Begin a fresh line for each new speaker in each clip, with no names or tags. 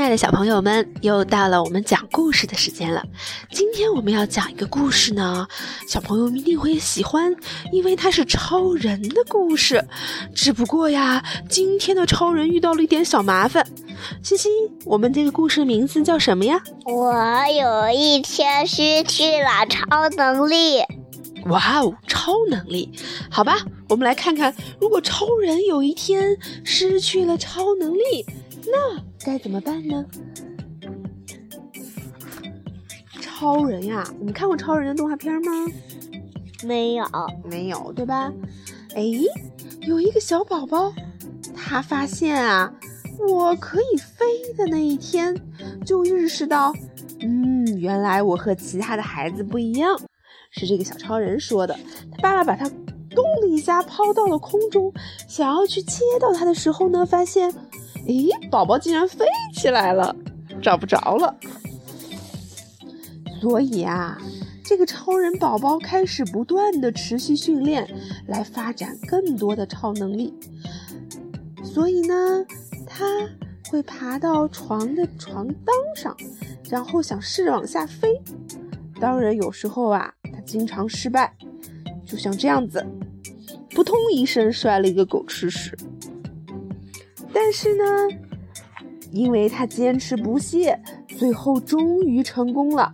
亲爱的小朋友们，又到了我们讲故事的时间了。今天我们要讲一个故事呢，小朋友们一定会喜欢，因为它是超人的故事。只不过呀，今天的超人遇到了一点小麻烦。欣欣，我们这个故事名字叫什么呀？
我有一天失去了超能力。
哇哦，超能力！好吧，我们来看看，如果超人有一天失去了超能力，那。该怎么办呢？超人呀，你们看过超人的动画片吗？
没有，
没有，对吧？哎，有一个小宝宝，他发现啊，我可以飞的那一天，就意识到，嗯，原来我和其他的孩子不一样。是这个小超人说的。他爸爸把他咚的一下抛到了空中，想要去接到他的时候呢，发现。咦，宝宝竟然飞起来了，找不着了。所以啊，这个超人宝宝开始不断的持续训练，来发展更多的超能力。所以呢，他会爬到床的床当上，然后想试着往下飞。当然，有时候啊，经常失败，就像这样子，扑通一声摔了一个狗吃屎。但是呢，因为他坚持不懈，最后终于成功了。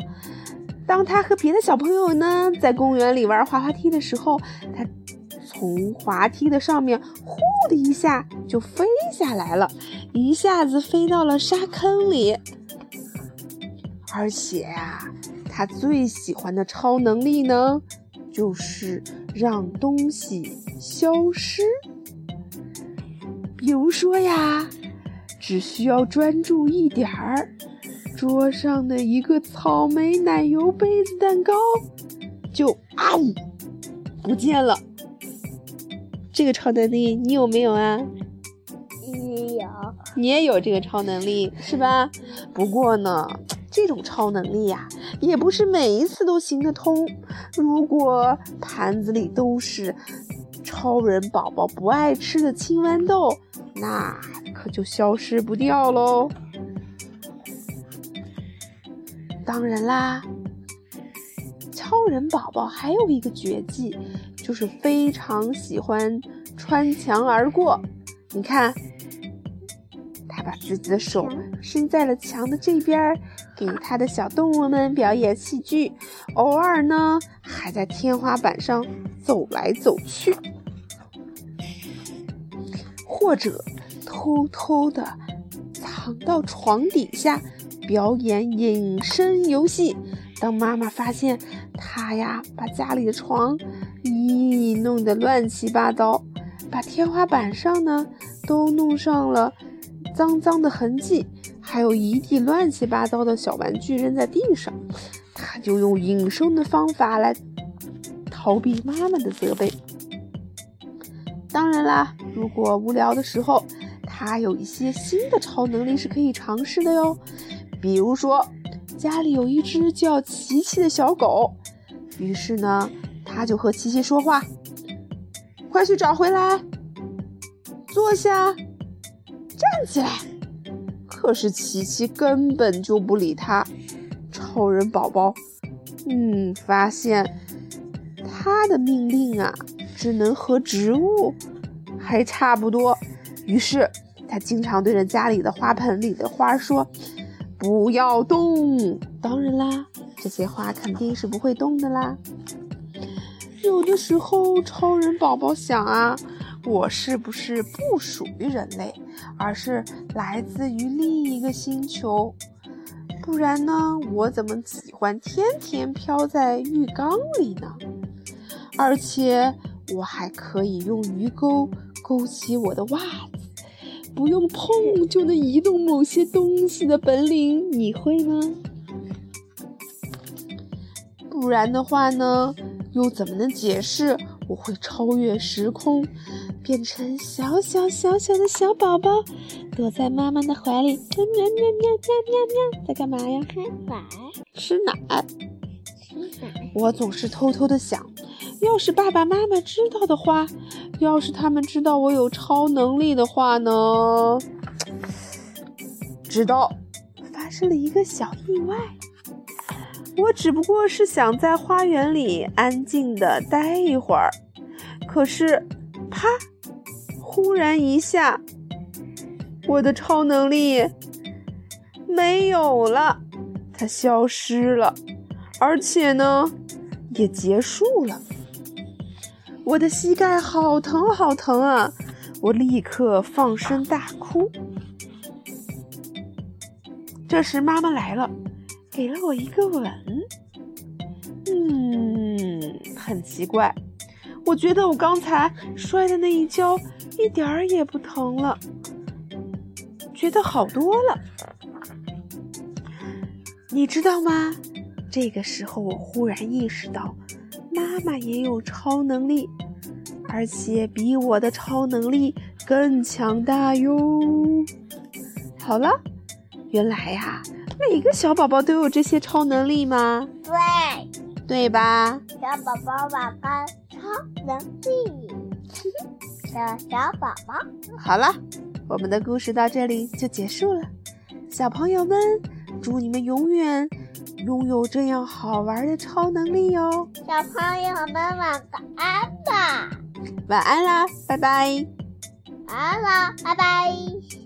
当他和别的小朋友呢在公园里玩滑滑梯的时候，他从滑梯的上面呼的一下就飞下来了，一下子飞到了沙坑里。而且呀，他最喜欢的超能力呢，就是让东西消失。比如说呀，只需要专注一点儿，桌上的一个草莓奶油杯子蛋糕就啊呜不见了。这个超能力你有没有啊？
也有。
你也有这个超能力是吧？不过呢，这种超能力呀，也不是每一次都行得通。如果盘子里都是超人宝宝不爱吃的青豌豆。那可就消失不掉喽。当然啦，超人宝宝还有一个绝技，就是非常喜欢穿墙而过。你看，他把自己的手伸在了墙的这边儿，给他的小动物们表演戏剧。偶尔呢，还在天花板上走来走去。或者偷偷的藏到床底下表演隐身游戏。当妈妈发现他呀，把家里的床咦弄得乱七八糟，把天花板上呢都弄上了脏脏的痕迹，还有一地乱七八糟的小玩具扔在地上，他就用隐身的方法来逃避妈妈的责备。当然啦，如果无聊的时候，他有一些新的超能力是可以尝试的哟。比如说，家里有一只叫琪琪的小狗，于是呢，他就和琪琪说话：“快去找回来，坐下，站起来。”可是琪琪根本就不理他。超人宝宝，嗯，发现他的命令啊。只能和植物还差不多，于是他经常对着家里的花盆里的花说：“不要动。”当然啦，这些花肯定是不会动的啦。有的时候，超人宝宝想啊，我是不是不属于人类，而是来自于另一个星球？不然呢，我怎么喜欢天天飘在浴缸里呢？而且。我还可以用鱼钩勾起我的袜子，不用碰就能移动某些东西的本领，你会吗？不然的话呢，又怎么能解释我会超越时空，变成小小小小的小宝宝，躲在妈妈的怀里，喵喵喵喵喵喵喵，在干嘛呀？
吃奶，
吃奶，
吃奶。
我总是偷偷的想。要是爸爸妈妈知道的话，要是他们知道我有超能力的话呢？知道，发生了一个小意外。我只不过是想在花园里安静的待一会儿，可是，啪！忽然一下，我的超能力没有了，它消失了，而且呢，也结束了。我的膝盖好疼，好疼啊！我立刻放声大哭。这时妈妈来了，给了我一个吻。嗯，很奇怪，我觉得我刚才摔的那一跤。一点儿也不疼了，觉得好多了。你知道吗？这个时候，我忽然意识到，妈妈也有超能力，而且比我的超能力更强大哟。好了，原来呀，每个小宝宝都有这些超能力吗？
对，
对吧？
小宝宝宝宝超能力。小宝宝，
好了，我们的故事到这里就结束了。小朋友们，祝你们永远拥有这样好玩的超能力哟！
小朋友们晚个安吧，
晚安啦，拜拜。
晚安啦，拜拜。